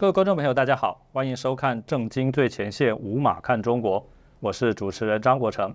各位观众朋友，大家好，欢迎收看《正经最前线》无马看中国，我是主持人张国成。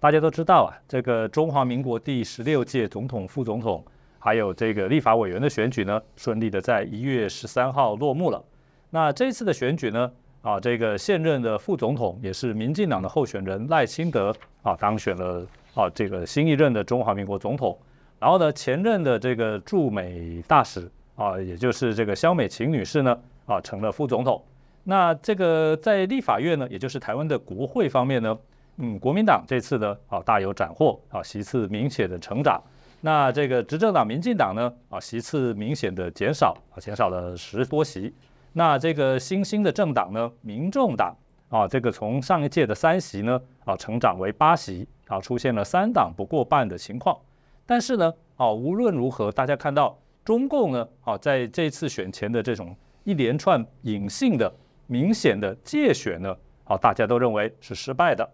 大家都知道啊，这个中华民国第十六届总统、副总统，还有这个立法委员的选举呢，顺利的在一月十三号落幕了。那这次的选举呢，啊，这个现任的副总统也是民进党的候选人赖清德啊，当选了啊，这个新一任的中华民国总统。然后呢，前任的这个驻美大使啊，也就是这个肖美琴女士呢。啊，成了副总统。那这个在立法院呢，也就是台湾的国会方面呢，嗯，国民党这次呢，啊，大有斩获，啊，席次明显的成长。那这个执政党民进党呢，啊，席次明显的减少，啊，减少了十多席。那这个新兴的政党呢，民众党，啊，这个从上一届的三席呢，啊，成长为八席，啊，出现了三党不过半的情况。但是呢，啊，无论如何，大家看到中共呢，啊，在这次选前的这种。一连串隐性的、明显的借选呢，好，大家都认为是失败的。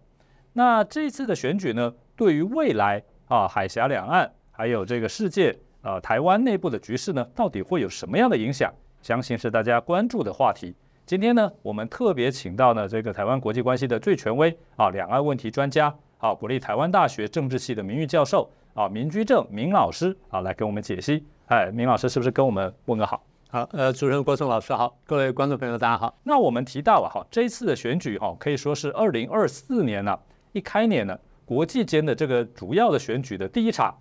那这次的选举呢，对于未来啊，海峡两岸还有这个世界啊，台湾内部的局势呢，到底会有什么样的影响？相信是大家关注的话题。今天呢，我们特别请到呢这个台湾国际关系的最权威啊，两岸问题专家啊，国立台湾大学政治系的名誉教授啊，明居正明老师啊，来给我们解析。哎，明老师是不是跟我们问个好？好，呃，主持人郭松老师好，各位观众朋友大家好。那我们提到啊，哈，这一次的选举哈，可以说是二零二四年呢一开年呢，国际间的这个主要的选举的第一场。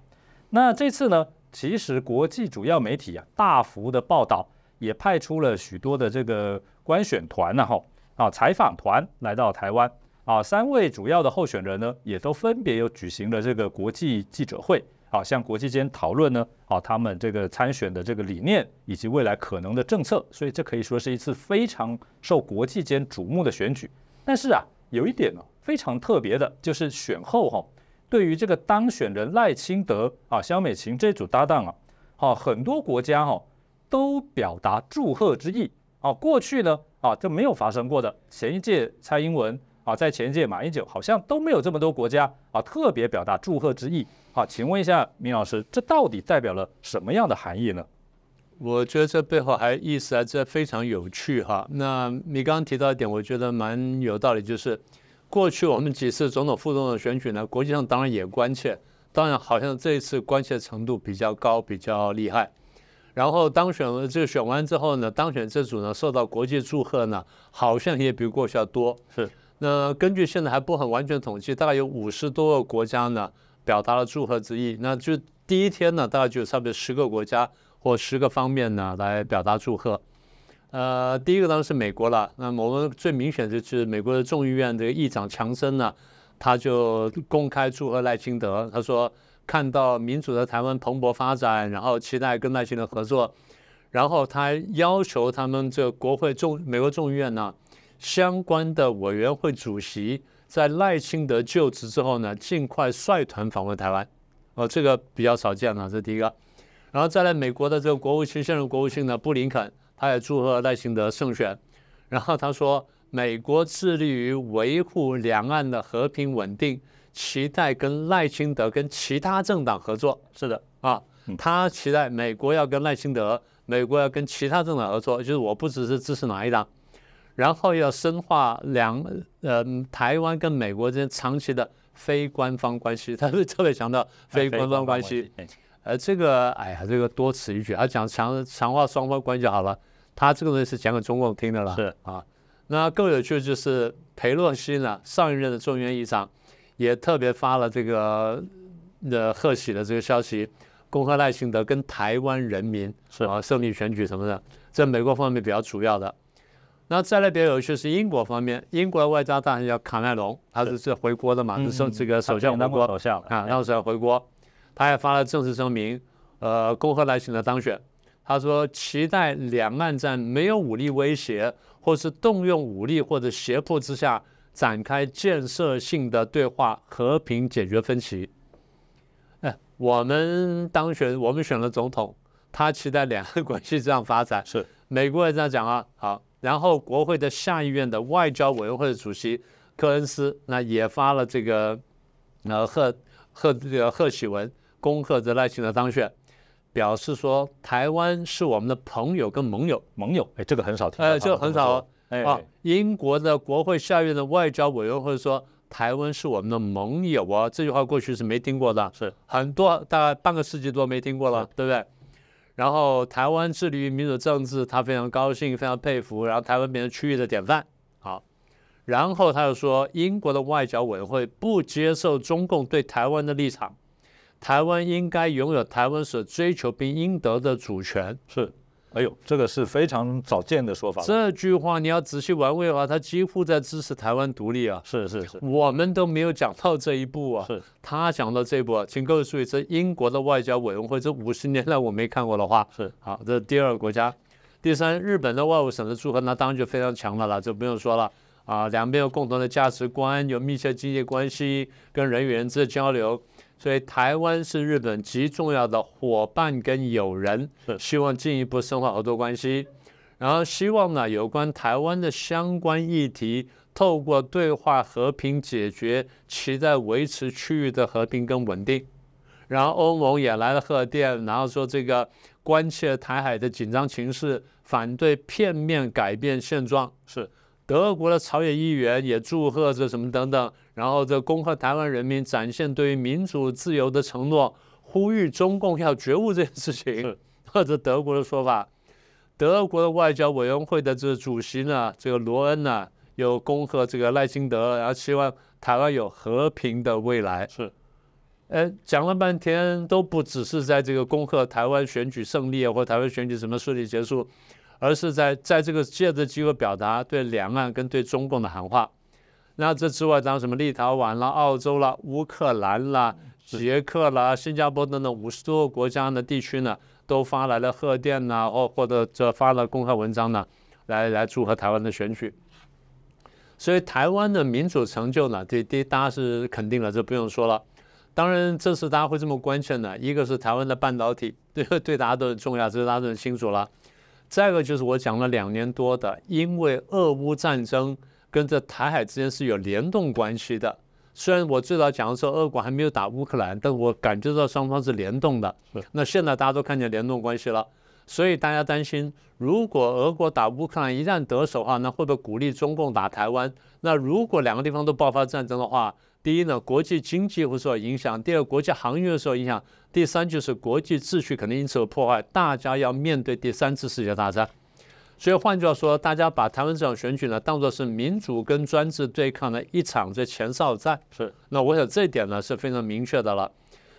那这次呢，其实国际主要媒体啊，大幅的报道，也派出了许多的这个观选团呢，哈，啊，采访团来到台湾啊，三位主要的候选人呢，也都分别有举行了这个国际记者会。啊，向国际间讨论呢，啊，他们这个参选的这个理念以及未来可能的政策，所以这可以说是一次非常受国际间瞩目的选举。但是啊，有一点呢非常特别的，就是选后哈，对于这个当选人赖清德啊、萧美琴这组搭档啊，好，很多国家哈都表达祝贺之意。啊，过去呢啊就没有发生过的，前一届蔡英文啊，在前一届马英九好像都没有这么多国家啊特别表达祝贺之意。好，请问一下明老师，这到底代表了什么样的含义呢？我觉得这背后还意思还这非常有趣哈。那你刚刚提到一点，我觉得蛮有道理，就是过去我们几次总统、副总统选举呢，国际上当然也关切，当然好像这一次关切程度比较高、比较厉害。然后当选了这个选完之后呢，当选这组呢受到国际祝贺呢，好像也比过去要多。是。那根据现在还不很完全统计，大概有五十多个国家呢。表达了祝贺之意，那就第一天呢，大概就有差不多十个国家或十个方面呢来表达祝贺。呃，第一个当然是美国了。那么我们最明显的就是美国的众议院这个议长强森呢，他就公开祝贺赖清德。他说看到民主的台湾蓬勃发展，然后期待跟赖清德合作。然后他要求他们这国会众美国众议院呢相关的委员会主席。在赖清德就职之后呢，尽快率团访问台湾，哦，这个比较少见了，这是第一个。然后再来美国的这个国务卿，现任国务卿呢布林肯，他也祝贺赖清德胜选。然后他说，美国致力于维护两岸的和平稳定，期待跟赖清德跟其他政党合作。是的，啊，他期待美国要跟赖清德，美国要跟其他政党合作，就是我不只是支持哪一党。然后要深化两呃台湾跟美国之间长期的非官方关系，他是特别强调非官方关系。呃，这个哎呀，这个多此一举，他讲强强化双方关系好了，他这个东西是讲给中共听的了。是啊，那更有趣的就是裴洛西呢，上一任的众议院议长也特别发了这个的贺喜的这个消息，恭贺赖清德跟台湾人民是啊胜利选举什么的，在美国方面比较主要的。那再来比较有趣是英国方面，英国的外交大臣叫卡麦隆，他是是回国的嘛，是这个首相回国首相啊，然后是回国，他也发了正式声明，呃，共和来选的当选。他说期待两岸在没有武力威胁或是动用武力或者胁迫之下展开建设性的对话，和平解决分歧。哎，我们当选，我们选了总统，他期待两岸关系这样发展。是，美国也这样讲啊，好。然后，国会的下议院的外交委员会的主席科恩斯，那也发了这个呃贺贺这个贺喜文，恭贺这赖清德当选。表示说台湾是我们的朋友跟盟友。盟友，哎，这个很少听到呃，他们这个很少哦哎，啊。英国的国会下院的外交委员会说台湾是我们的盟友啊，这句话过去是没听过的，是很多大概半个世纪多没听过了，对不对？然后台湾致力于民主政治，他非常高兴，非常佩服，然后台湾变成区域的典范。好，然后他又说，英国的外交委员会不接受中共对台湾的立场，台湾应该拥有台湾所追求并应得的主权。是，哎呦，这个是非常少见的说法。这句话你要仔细玩味的话，他几乎在支持台湾独立啊。是是是。我们都没有讲到这一步啊，是，他讲到这一步啊，请各位注意，这英国的外交委员会这五十年来我没看过的话，是。好，这是第二个国家，第三，日本的外务省的祝贺，那当然就非常强了啦，就不用说了。啊，两边有共同的价值观，有密切经济关系，跟人与人之间交流，所以台湾是日本极重要的伙伴跟友人，是希望进一步深化合作关系，然后希望呢有关台湾的相关议题。透过对话和平解决，期待维持区域的和平跟稳定。然后欧盟也来了贺电，然后说这个关切台海的紧张情势，反对片面改变现状。是，德国的朝野议员也祝贺这什么等等，然后这恭贺台湾人民展现对于民主自由的承诺，呼吁中共要觉悟这件事情是。或者德国的说法，德国的外交委员会的这个主席呢，这个罗恩呢，有恭贺这个赖清德，然后希望台湾有和平的未来。是，呃，讲了半天都不只是在这个恭贺台湾选举胜利啊，或台湾选举什么顺利结束，而是在在这个借着机会表达对两岸跟对中共的喊话。那这之外，当然什么立陶宛啦、澳洲啦、乌克兰啦、捷克啦、新加坡等等五十多个国家的地区呢，都发来了贺电呐，或或者这发了公开文章呢，来来祝贺台湾的选举。所以台湾的民主成就呢，对对大家是肯定了，这不用说了。当然，这次大家会这么关切呢，一个是台湾的半导体，对对大家都很重要，这个大家都很清楚了。再一个就是我讲了两年多的，因为俄乌战争跟这台海之间是有联动关系的。虽然我最早讲的时候，俄国还没有打乌克兰，但我感觉到双方是联动的。那现在大家都看见联动关系了，所以大家担心，如果俄国打乌克兰一旦得手的话，那会不会鼓励中共打台湾？那如果两个地方都爆发战争的话，第一呢，国际经济会受到影响；第二，国际航运会受到影响；第三，就是国际秩序可能因此有破坏，大家要面对第三次世界大战。所以换句话说，大家把台湾这场选举呢，当作是民主跟专制对抗的一场这前哨战。是，那我想这一点呢是非常明确的了。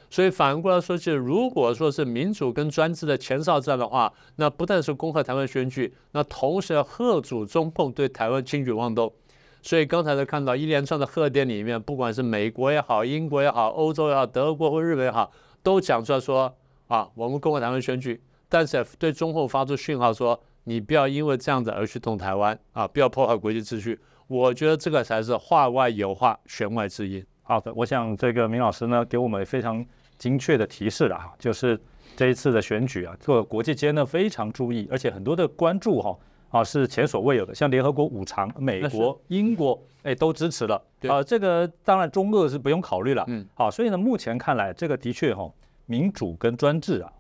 所以反过来说，就如果说是民主跟专制的前哨战的话，那不但是恭贺台湾选举，那同时要贺阻中共对台湾轻举妄动。所以刚才在看到一连串的贺电里面，不管是美国也好、英国也好、欧洲也好、德国或日本也好，都讲出来说啊，我们恭贺台湾选举，但是对中共发出讯号说，你不要因为这样子而去动台湾啊，不要破坏国际秩序。我觉得这个才是话外有话，弦外之音。好的，我想这个明老师呢给我们非常精确的提示了哈，就是这一次的选举啊，这个国际间呢非常注意，而且很多的关注哈啊是前所未有的，像联合国五常、美国、英国哎都支持了对啊，这个当然中俄是不用考虑了，嗯，好，所以呢目前看来这个的确哈民主跟专制啊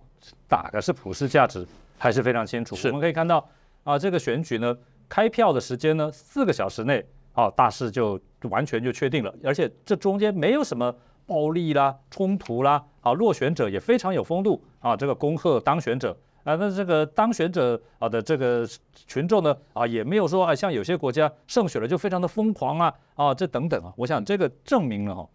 打的是普世价值还是非常清楚，我们可以看到啊这个选举呢开票的时间呢四个小时内。啊，大势就完全就确定了，而且这中间没有什么暴力啦、冲突啦，啊，落选者也非常有风度啊，这个恭贺当选者。啊，那这个当选者啊的这个群众呢啊，也没有说啊，像有些国家胜选了就非常的疯狂啊啊，这等等啊，我想这个证明了哈，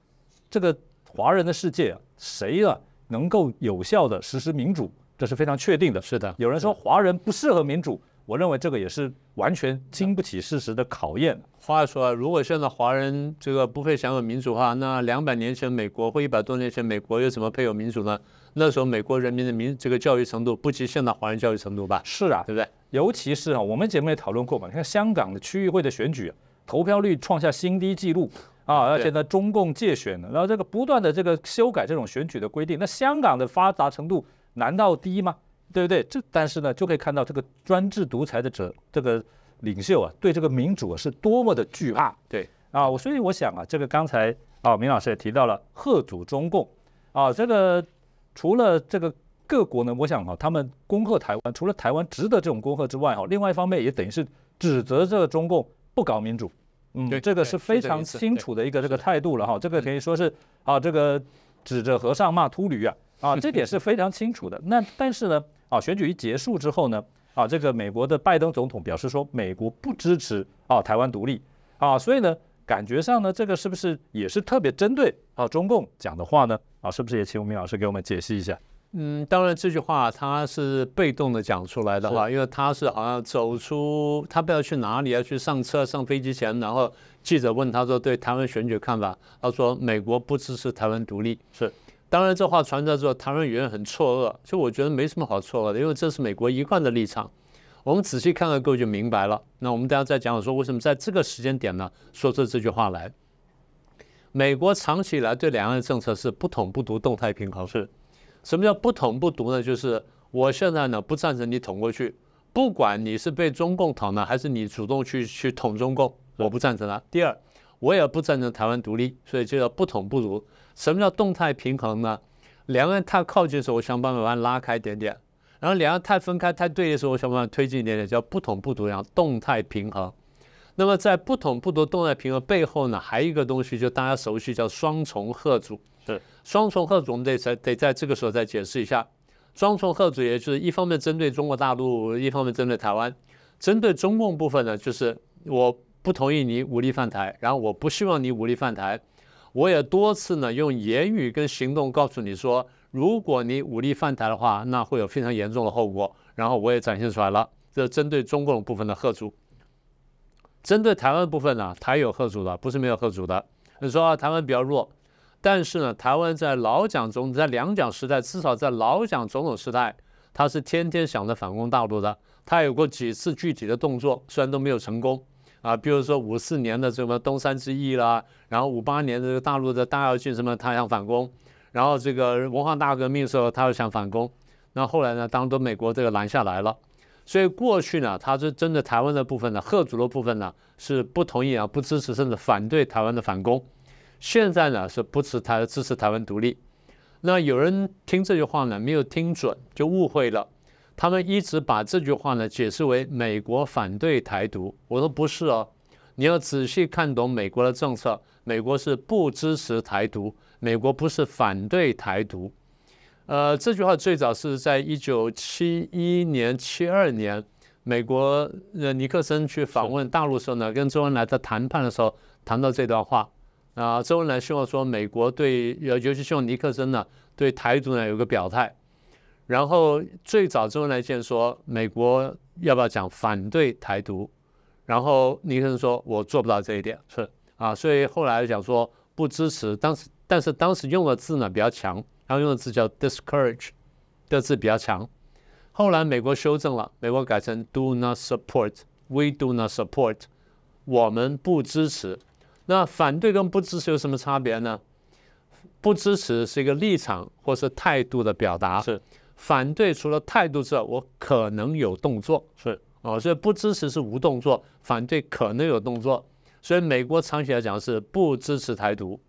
这个华人的世界啊，谁啊能够有效的实施民主，这是非常确定的。是的，有人说华人不适合民主，我认为这个也是完全经不起事实的考验。话说，如果现在华人这个不配享有民主的话，那两百年前美国或一百多年前美国又怎么配有民主呢？那时候美国人民的民这个教育程度不及现在华人教育程度吧？是啊，对不对？尤其是啊，我们节目也讨论过嘛，你看香港的区域会的选举、啊，投票率创下新低纪录啊，而且呢，中共借选，然后这个不断的这个修改这种选举的规定，那香港的发达程度难道低吗？对不对？这但是呢，就可以看到这个专制独裁的者，这个领袖啊，对这个民主啊是多么的惧怕。对啊，我所以我想啊，这个刚才啊明老师也提到了贺祖中共啊，这个除了这个各国呢，我想哈，他们恭贺台湾，除了台湾值得这种恭贺之外哈，另外一方面也等于是指责这个中共不搞民主。嗯，这个是非常清楚的一个这个态度了哈。这个可以说是啊，这个指着和尚骂秃驴啊啊，这点是非常清楚的。那但是呢啊，选举一结束之后呢啊，这个美国的拜登总统表示说，美国不支持啊台湾独立啊，所以呢，感觉上呢，这个是不是也是特别针对啊中共讲的话呢？啊，是不是也请吴明老师给我们解析一下？嗯，当然这句话他是被动的讲出来的哈，因为他是好像走出他不知道去哪里，要去上车上飞机前，然后记者问他说对台湾选举看法，他说美国不支持台湾独立。是，当然这话传出来之后，台湾舆论很错愕，就我觉得没什么好错愕的，因为这是美国一贯的立场。我们仔细看看各位就明白了。那我们等下再讲讲说为什么在这个时间点呢说出这句话来。美国长期以来对两岸的政策是不统不独，动态平衡。是。什么叫不统不独呢？就是我现在呢不赞成你统过去，不管你是被中共统呢，还是你主动去去统中共，我不赞成啊。第二，我也不赞成台湾独立，所以就叫不统不独。什么叫动态平衡呢？两岸太靠近的时候，我想办法把它拉开一点点；然后两岸太分开、太对立的时候，我想办法推进一点点，叫不统不独，样动态平衡。那么在不统不独、动态平衡背后呢，还有一个东西，就大家熟悉，叫双重贺主。是双重贺主，我们得在得在这个时候再解释一下。双重贺主，也就是一方面针对中国大陆，一方面针对台湾。针对中共部分呢，就是我不同意你武力犯台，然后我不希望你武力犯台。我也多次呢用言语跟行动告诉你说，如果你武力犯台的话，那会有非常严重的后果。然后我也展现出来了，这针对中共部分的贺主。针对台湾部分呢，台有贺主的，不是没有贺主的。你说，台湾比较弱。但是呢，台湾在老蒋总在两蒋时代，至少在老蒋总统时代，他是天天想着反攻大陆的。他有过几次具体的动作，虽然都没有成功啊。比如说五四年的什么东山之役啦，然后五八年的这个大陆的大跃进什么，他想反攻。然后这个文化大革命的时候，他又想反攻。那后来呢，当然都美国这个拦下来了。所以过去呢，他是针对台湾的部分呢，贺族的部分呢，是不同意啊，不支持，甚至反对台湾的反攻。现在呢是不持台支持台湾独立，那有人听这句话呢没有听准就误会了，他们一直把这句话呢解释为美国反对台独，我说不是哦，你要仔细看懂美国的政策，美国是不支持台独，美国不是反对台独，呃，这句话最早是在一九七一年、七二年，美国呃尼克森去访问大陆时候呢，跟周恩来在谈判的时候谈到这段话。啊，周恩来希望说美国对，尤其希望尼克森呢对台独呢有个表态。然后最早周恩来见说美国要不要讲反对台独，然后尼克森说我做不到这一点，是啊，所以后来讲说不支持。当时但是当时用的字呢比较强，然后用的字叫 discourage 的字比较强。后来美国修正了，美国改成 do not support，we do not support，我们不支持。那反对跟不支持有什么差别呢？不支持是一个立场或是态度的表达，是反对除了态度之外，我可能有动作，是哦，所以不支持是无动作，反对可能有动作，所以美国长期来讲是不支持台独。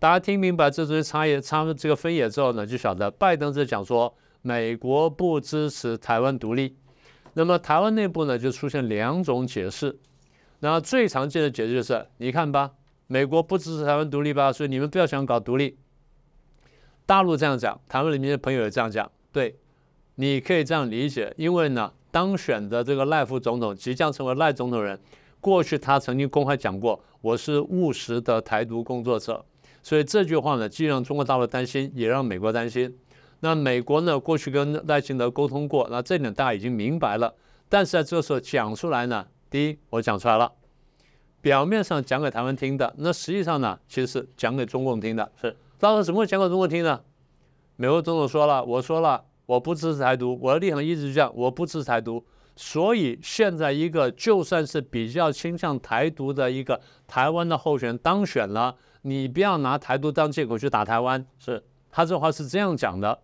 大家听明白这些差异、差这个分野之后呢，就晓得拜登在讲说美国不支持台湾独立，那么台湾内部呢就出现两种解释。那最常见的解释就是，你看吧，美国不支持台湾独立吧，所以你们不要想搞独立。大陆这样讲，台湾里面的朋友也这样讲，对，你可以这样理解，因为呢，当选的这个赖副总统即将成为赖总统人，过去他曾经公开讲过，我是务实的台独工作者，所以这句话呢，既让中国大陆担心，也让美国担心。那美国呢，过去跟赖清德沟通过，那这点大家已经明白了，但是在这时候讲出来呢？第一，我讲出来了，表面上讲给台湾听的，那实际上呢，其实是讲给中共听的。是，到时怎么会讲给中共听呢？美国总统说了，我说了，我不支持台独，我的立场一直这样，我不支持台独。所以现在一个就算是比较倾向台独的一个台湾的候选人当选了，你不要拿台独当借口去打台湾。是他这话是这样讲的。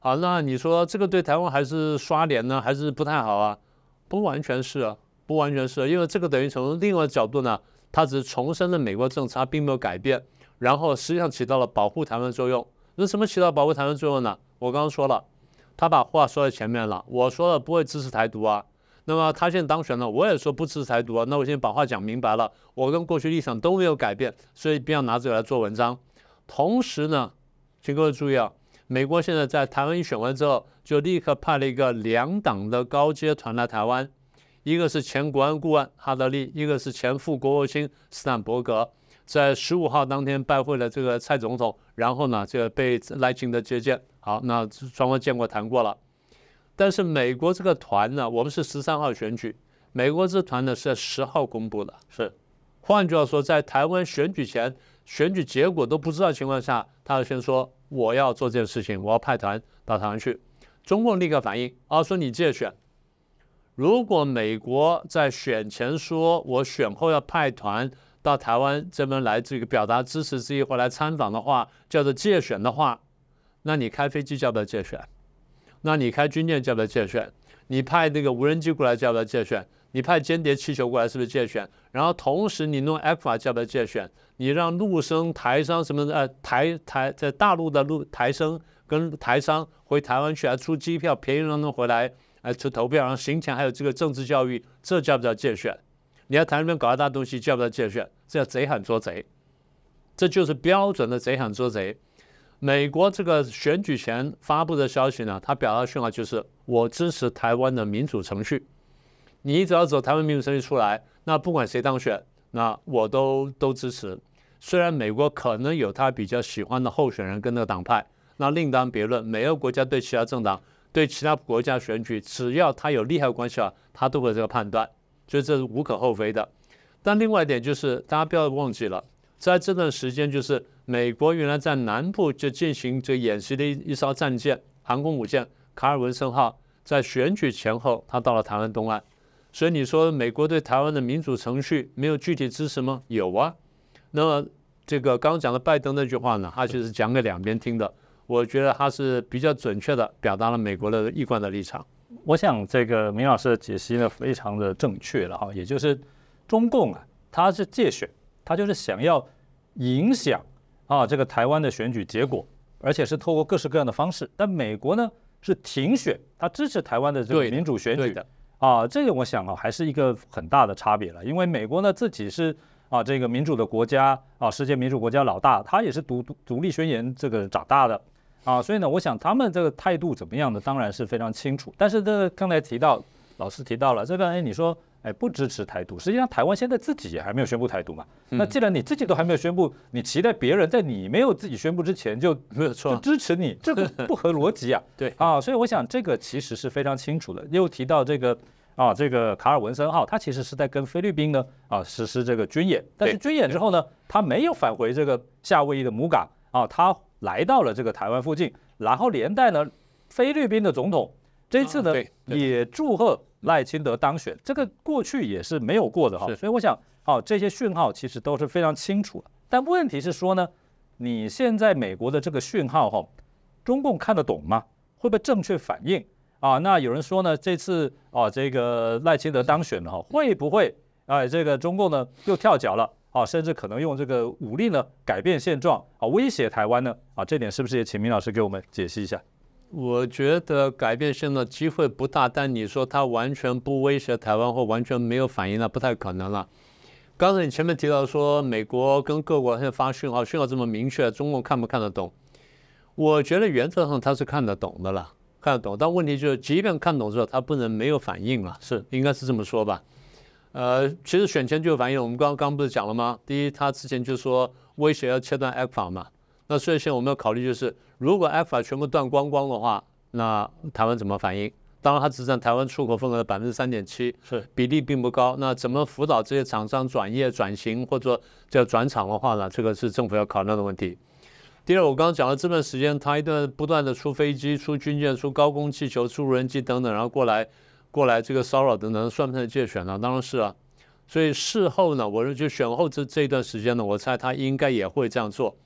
好，那你说这个对台湾还是刷脸呢，还是不太好啊？不完全是啊。不完全是，因为这个等于从另外角度呢，它只是重申了美国政策，并没有改变，然后实际上起到了保护台湾的作用。那什么起到保护台湾作用呢？我刚刚说了，他把话说在前面了，我说了不会支持台独啊。那么他现在当选了，我也说不支持台独啊。那我现在把话讲明白了，我跟过去立场都没有改变，所以不要拿这个来做文章。同时呢，请各位注意啊，美国现在在台湾一选完之后，就立刻派了一个两党的高阶团来台湾，一个是前国安顾问哈德利，一个是前副国务卿斯坦伯格，在十五号当天拜会了这个蔡总统，然后呢，这个被赖清德接见。好，那双方见过谈过了。但是美国这个团呢，我们是十三号选举，美国这团呢是在十号公布的。是，换句话说，在台湾选举前，选举结果都不知道情况下，他要先说我要做这件事情，我要派团到台湾去。中共立刻反应，啊，说你借选。如果美国在选前说我选后要派团到台湾这边来这个表达支持之意或来参访的话，叫做借选的话，那你开飞机叫不叫借选？那你开军舰叫不叫借选？你派那个无人机过来叫不叫借选？你派间谍气球过来是不是借选？然后同时你弄 a f a 叫不叫借选？你让陆生、台商什么的呃台台在大陆的陆台生跟台商回台湾去，还出机票便宜让他们回来来去投票，然后行前还有这个政治教育，这叫不叫借选？你在台那边搞一大东西叫不叫借选？这叫贼喊捉贼，这就是标准的贼喊捉贼。美国这个选举前发布的消息呢，他表达的讯号就是我支持台湾的民主程序。你只要走台湾民主程序出来，那不管谁当选，那我都都支持。虽然美国可能有他比较喜欢的候选人跟那个党派，那另当别论。每个国家对其他政党、对其他国家选举，只要他有利害关系啊，他都会这个判断，所以这是无可厚非的。但另外一点就是，大家不要忘记了，在这段时间就是。美国原来在南部就进行这演习的一一艘战舰，航空母舰卡尔文森号，在选举前后，它到了台湾东岸。所以你说美国对台湾的民主程序没有具体支持吗？有啊。那么这个刚刚讲的拜登那句话呢，他就是讲给两边听的。我觉得他是比较准确的表达了美国的一贯的立场。我想这个明老师的解析呢，非常的正确了哈，也就是中共啊，他是借选，他就是想要影响。啊，这个台湾的选举结果，而且是透过各式各样的方式。但美国呢是停选，他支持台湾的这个民主选举的。啊，这个我想啊，还是一个很大的差别了。因为美国呢自己是啊这个民主的国家啊，世界民主国家老大，他也是独独立宣言这个长大的啊，所以呢，我想他们这个态度怎么样呢，当然是非常清楚。但是这刚才提到，老师提到了这个，哎，你说。哎，不支持台独。实际上，台湾现在自己也还没有宣布台独嘛。那既然你自己都还没有宣布，你期待别人在你没有自己宣布之前就 没有错支持你，这个 不合逻辑啊。对啊，所以我想这个其实是非常清楚的。又提到这个啊，这个卡尔文森号，它其实是在跟菲律宾呢啊实施这个军演，但是军演之后呢，它没有返回这个夏威夷的母港啊，它来到了这个台湾附近，然后连带呢菲律宾的总统这次呢也祝贺。赖清德当选，这个过去也是没有过的哈，所以我想，哦，这些讯号其实都是非常清楚的。但问题是说呢，你现在美国的这个讯号哈，中共看得懂吗？会不会正确反应啊？那有人说呢，这次啊，这个赖清德当选了哈，会不会哎，这个中共呢又跳脚了啊？甚至可能用这个武力呢改变现状啊，威胁台湾呢啊？这点是不是也请明老师给我们解析一下？我觉得改变现状机会不大，但你说他完全不威胁台湾或完全没有反应，那不太可能了。刚才你前面提到说，美国跟各国现在发讯号，讯号这么明确，中共看不看得懂？我觉得原则上他是看得懂的了，看得懂。但问题就是，即便看懂之后，他不能没有反应了，是应该是这么说吧？呃，其实选前就有反应，我们刚刚不是讲了吗？第一，他之前就说威胁要切断 a 法嘛。那所以现在我们要考虑就是，如果 f 法全部断光光的话，那台湾怎么反应？当然，它只占台湾出口份额的百分之三点七，是比例并不高。那怎么辅导这些厂商转业转型或者叫转厂的话呢？这个是政府要考量的问题。第二，我刚刚讲了这段时间，他一段不断的出飞机、出军舰、出高空气球、出无人机等等，然后过来过来这个骚扰等等，算不算借选呢？当然是啊。所以事后呢，我就选后这这一段时间呢，我猜他应该也会这样做。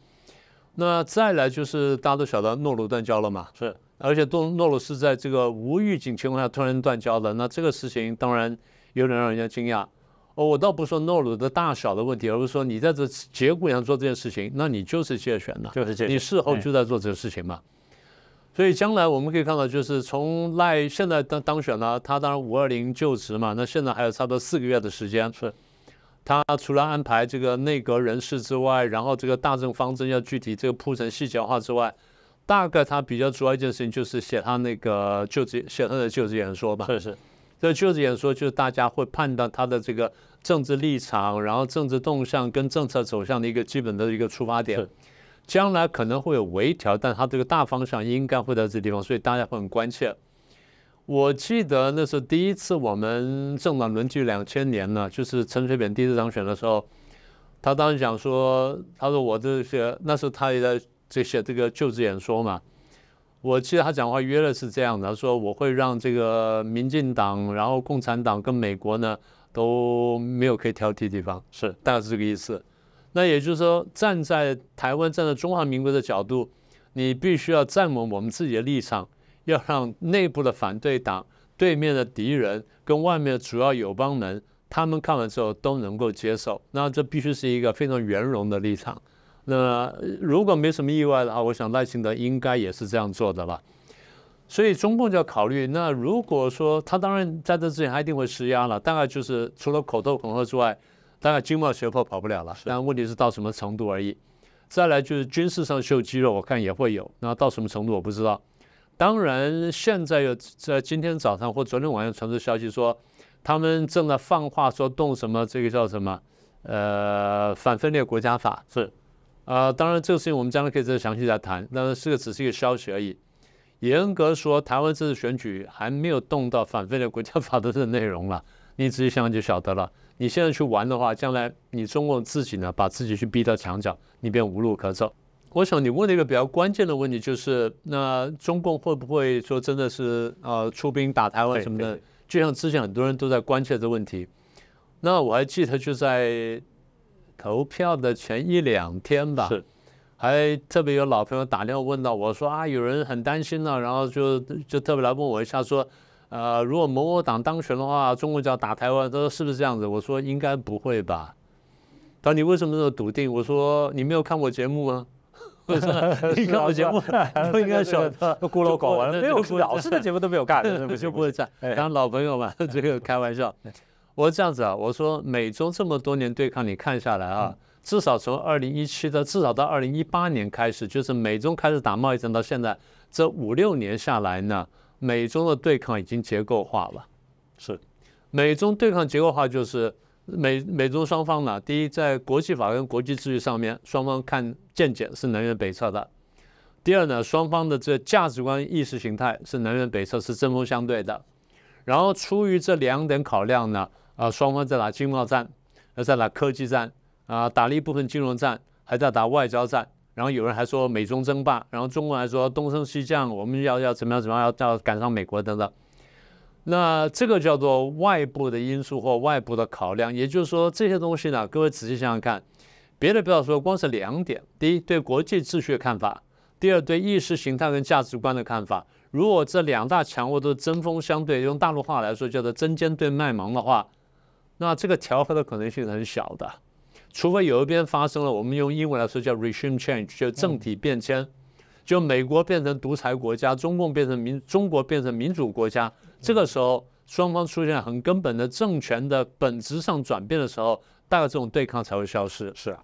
那再来就是大家都晓得诺鲁断交了嘛，是，而且诺诺鲁是在这个无预警情况下突然断交的，那这个事情当然有点让人家惊讶。哦，我倒不说诺鲁的大小的问题，而是说你在这节骨眼上做这件事情，那你就是借选了，就是借，你事后就在做这个事情嘛。所以将来我们可以看到，就是从赖现在当当选了，他当然五二零就职嘛，那现在还有差不多四个月的时间。是，他除了安排这个内阁人事之外，然后这个大政方针要具体这个铺成细节化之外，大概他比较主要一件事情就是写他那个就职写他的就职演说吧。是是，这就职演说就是大家会判断他的这个政治立场，然后政治动向跟政策走向的一个基本的一个出发点。将来可能会有微调，但它这个大方向应该会在这地方，所以大家会很关切。我记得那是第一次我们政党轮替两千年呢，就是陈水扁第一次当选的时候，他当时讲说，他说我这些那时候他也在这些这个就职演说嘛。我记得他讲话约了是这样的，他说我会让这个民进党、然后共产党跟美国呢都没有可以挑剔地方，是大概是这个意思。那也就是说，站在台湾、站在中华民国的角度，你必须要站稳我们自己的立场，要让内部的反对党、对面的敌人跟外面的主要友邦们，他们看完之后都能够接受。那这必须是一个非常圆融的立场。那如果没什么意外的话，我想赖清德应该也是这样做的了。所以中共就要考虑，那如果说他当然在这之前他一定会施压了，大概就是除了口头恐吓之外。当然，经贸胁迫跑不了了，但问题是到什么程度而已。再来就是军事上秀肌肉，我看也会有。那到什么程度我不知道。当然，现在有在今天早上或昨天晚上传出消息说，他们正在放话说动什么这个叫什么呃反分裂国家法是啊。当然，这个事情我们将来可以再详细再谈。但是这个只是一个消息而已。严格说，台湾这次选举还没有动到反分裂国家法的这个内容了。你仔细想想就晓得了。你现在去玩的话，将来你中共自己呢，把自己去逼到墙角，你便无路可走。我想你问了一个比较关键的问题，就是那中共会不会说真的是呃出兵打台湾什么的？就像之前很多人都在关切这问题。那我还记得就在投票的前一两天吧，是，还特别有老朋友打电话问到我说啊，有人很担心呢，然后就就特别来问我一下说。呃，如果某某党当选的话，中国就要打台湾，他说是不是这样子？我说应该不会吧。他说你为什么这么笃定？我说你没有看我节目吗？你看我节目不应该晓得，孤陋寡闻，没有老师的节目都没有看，就不会这样。当老朋友嘛，这个开玩笑。我这样子啊，我说美中这么多年对抗，你看下来啊，至少从二零一七的至少到二零一八年开始，就是美中开始打贸易战到现在这五六年下来呢。美中的对抗已经结构化了，是美中对抗结构化，就是美美中双方呢，第一，在国际法跟国际秩序上面，双方看见解是南辕北辙的；第二呢，双方的这价值观、意识形态是南辕北辙，是针锋相对的。然后出于这两点考量呢，啊，双方在打经贸战，呃，在打科技战，啊，打了一部分金融战，还在打外交战。然后有人还说美中争霸，然后中国还说东升西降，我们要要怎么样怎么样，要要赶上美国等等。那这个叫做外部的因素或外部的考量，也就是说这些东西呢，各位仔细想想看，别的不要说，光是两点：第一，对国际秩序的看法；第二，对意识形态跟价值观的看法。如果这两大强国都针锋相对，用大陆话来说叫做针尖对麦芒的话，那这个调和的可能性很小的。除非有一边发生了，我们用英文来说叫 regime change，就政体变迁，就美国变成独裁国家，中共变成民，中国变成民主国家，这个时候双方出现很根本的政权的本质上转变的时候，大概这种对抗才会消失。是啊，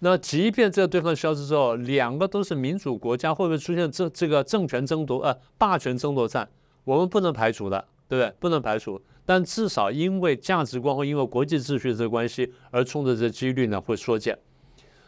那即便这个对抗消失之后，两个都是民主国家，会不会出现这这个政权争夺呃霸权争夺战？我们不能排除的，对不对？不能排除。但至少因为价值观或因为国际秩序这个关系而冲的这几率呢会缩减，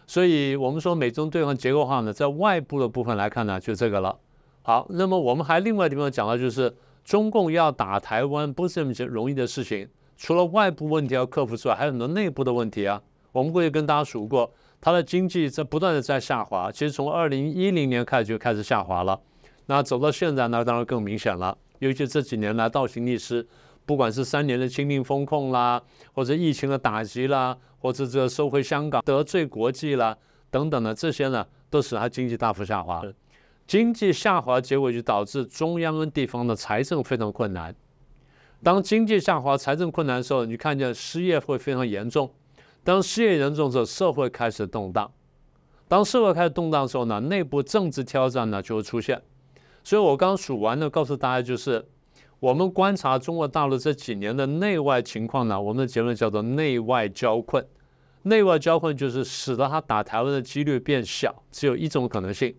所以我们说美中对抗结构化呢，在外部的部分来看呢，就这个了。好，那么我们还另外地方讲到，就是中共要打台湾不是这么容易的事情，除了外部问题要克服之外，还有很多内部的问题啊。我们过去跟大家数过，它的经济在不断的在下滑，其实从二零一零年开始就开始下滑了，那走到现在呢，当然更明显了，尤其这几年来倒行逆施。不管是三年的清零风控啦，或者疫情的打击啦，或者这个收回香港、得罪国际啦等等的这些呢，都使它经济大幅下滑。经济下滑结果就导致中央跟地方的财政非常困难。当经济下滑、财政困难的时候，你看见失业会非常严重。当失业严重的时候，社会开始动荡。当社会开始动荡的时候呢，内部政治挑战呢就会出现。所以我刚数完呢，告诉大家就是，我们观察中国大陆这几年的内外情况呢，我们的结论叫做内外交困。内外交困就是使得他打台湾的几率变小，只有一种可能性，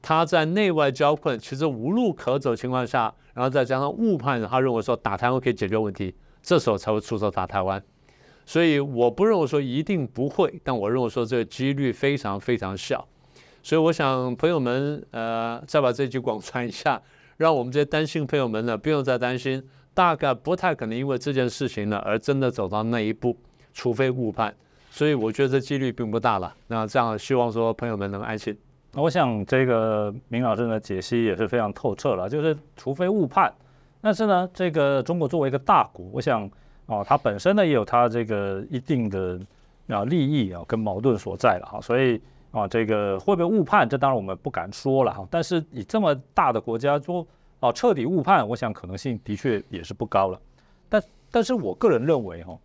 他在内外交困，其实无路可走情况下，然后再加上误判，他认为说打台湾可以解决问题，这时候才会出手打台湾。所以我不认为说一定不会，但我认为说这个几率非常非常小。所以我想朋友们，呃，再把这句广传一下，让我们这些担心朋友们呢，不用再担心，大概不太可能因为这件事情呢而真的走到那一步，除非误判。所以我觉得这几率并不大了。那这样希望说朋友们能安心。那我想这个明老师的解析也是非常透彻了，就是除非误判，但是呢，这个中国作为一个大国，我想哦，它本身呢也有它这个一定的啊利益啊跟矛盾所在了哈，所以啊这个会不会误判，这当然我们不敢说了哈，但是以这么大的国家说啊彻底误判，我想可能性的确也是不高了，但但是我个人认为哈，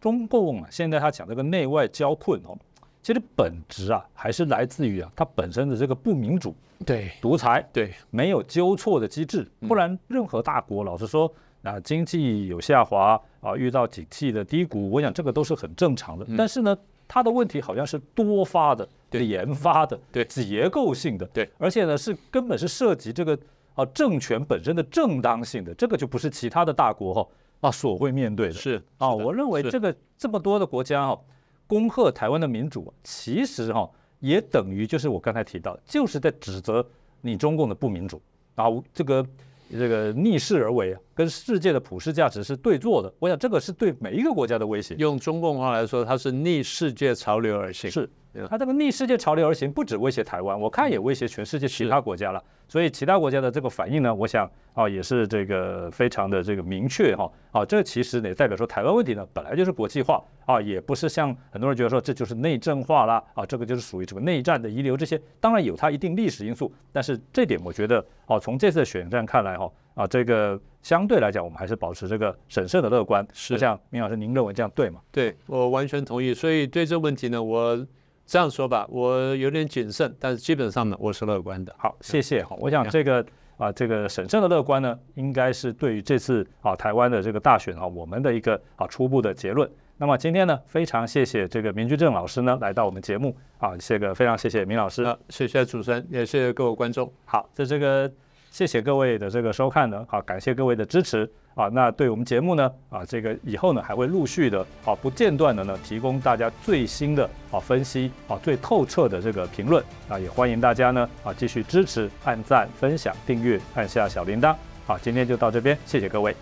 中共啊现在他讲这个内外交困哦。其实本质啊，还是来自于啊，它本身的这个不民主、对独裁、对，没有纠错的机制。不然，任何大国，老实说，啊，经济有下滑啊，遇到景气的低谷，我想这个都是很正常的。但是呢，它的问题好像是多发的、对研发的、对结构性的，对，而且呢是根本是涉及这个啊政权本身的正当性的，这个就不是其他的大国哈啊所会面对的。是啊，我认为这个这么多的国家哈、恭贺台湾的民主，其实哈、也等于就是我刚才提到，就是在指责你中共的不民主啊，这个这个逆势而为啊，跟世界的普世价值是对坐的。我想这个是对每一个国家的威胁。用中共话来说，它是逆世界潮流而行。是对，它这个逆世界潮流而行，不止威胁台湾，我看也威胁全世界其他国家了。所以其他国家的这个反应呢，我想啊也是这个非常的这个明确哈啊，这其实也代表说台湾问题呢本来就是国际化啊，也不是像很多人觉得说这就是内政化啦啊，这个就是属于这个内战的遗留这些，当然有它一定历史因素，但是这点我觉得哦，从这次的选战看来哈啊，这个相对来讲我们还是保持这个审慎的乐观。是像明老师您认为这样对吗？对我完全同意。所以对这个问题呢，我这样说吧，我有点谨慎，但是基本上呢，我是乐观的。好，谢谢哈。我想这个啊，这个审慎的乐观呢，应该是对于这次啊台湾的这个大选啊，我们的一个啊初步的结论。那么今天呢，非常谢谢这个明居正老师呢来到我们节目啊，这个非常谢谢明老师。啊，谢谢主持人，也谢谢各位观众。好，在这个谢谢各位的这个收看呢，好，感谢各位的支持啊。那对我们节目呢，啊，这个以后呢还会陆续的啊不间断的呢提供大家最新的啊分析啊最透彻的这个评论啊，也欢迎大家呢啊继续支持、按赞、分享、订阅、按下小铃铛。好，今天就到这边，谢谢各位。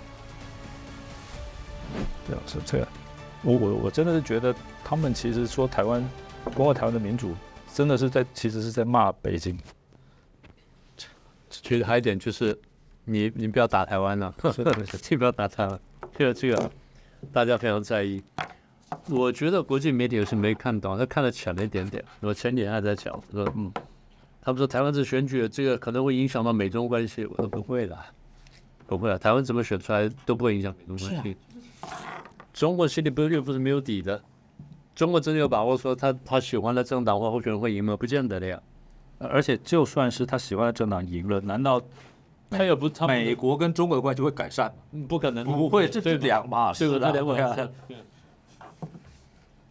对，是这样，我我我真的是觉得他们其实说台湾，包括台湾的民主，真的是在其实是在骂北京。觉得还有一点就是，你你不要打台湾了，你不要打台湾，这个这个大家非常在意。我觉得国际媒体有时没看到，他看得浅了一点点。我前几天还在讲，说嗯，他们说台湾这选举这个可能会影响到美中关系，我说不会的，不会啊，台湾怎么选出来都不会影响美中关系。中国心里不是又不是没有底的，中国真的有把握说他他喜欢的政党或候选人会赢吗？不见得的呀。而且就算是他喜欢的政党赢了，难道他也不他美国跟中国的关系会改善不可能，不会，这是两码事啊。这个他得问对啊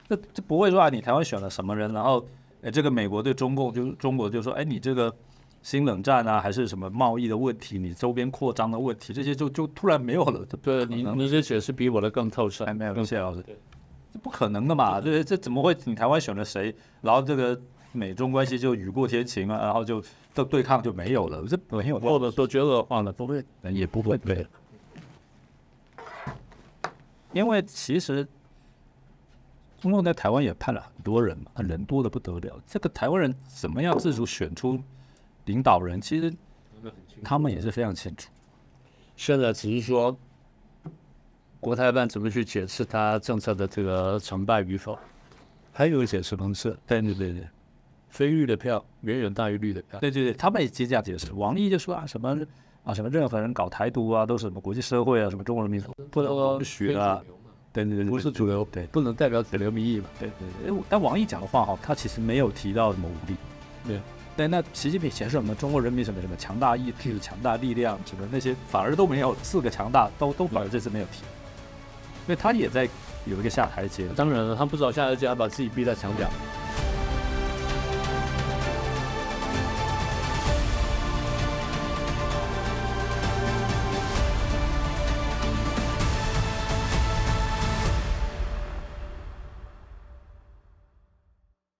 这这不会说啊，你台湾选了什么人，然后哎，这个美国对中共就中国就说，哎，你这个新冷战啊，还是什么贸易的问题，你周边扩张的问题，这些就就突然没有了。对你你这解释比我的更透彻哎，。没有，谢谢老师对。这不可能的嘛，这这怎么会？你台湾选了谁，然后这个美中关系就雨过天晴啊，然后就这对抗就没有了，这没有或者说觉得恶化了，不会，也不会对，因为其实中共在台湾也派了很多人嘛，人多的不得了。这个台湾人怎么样自主选出领导人，其实他们也是非常清楚。现在只是说国台办怎么去解释他政策的这个成败与否，还有一个解释方式，对对对对非绿的票远远大于绿的票。对对对，他们也直接这样解释。王毅就说啊什么啊什么任何人搞台独啊，都是什么国际社会啊，什么中国人民不能许啊。对对对，不是主流，对不能代表主流民意嘛。对对对，但王毅讲的话哈，他其实没有提到什么武力，没有，对，那习近平显示什么中国人民什么什么强大意志、强大力量什么那些反而都没有，四个强大都都反而这次没有提，因为他也在有一个下台阶。当然了，他不知道下台阶，他把自己逼在墙角。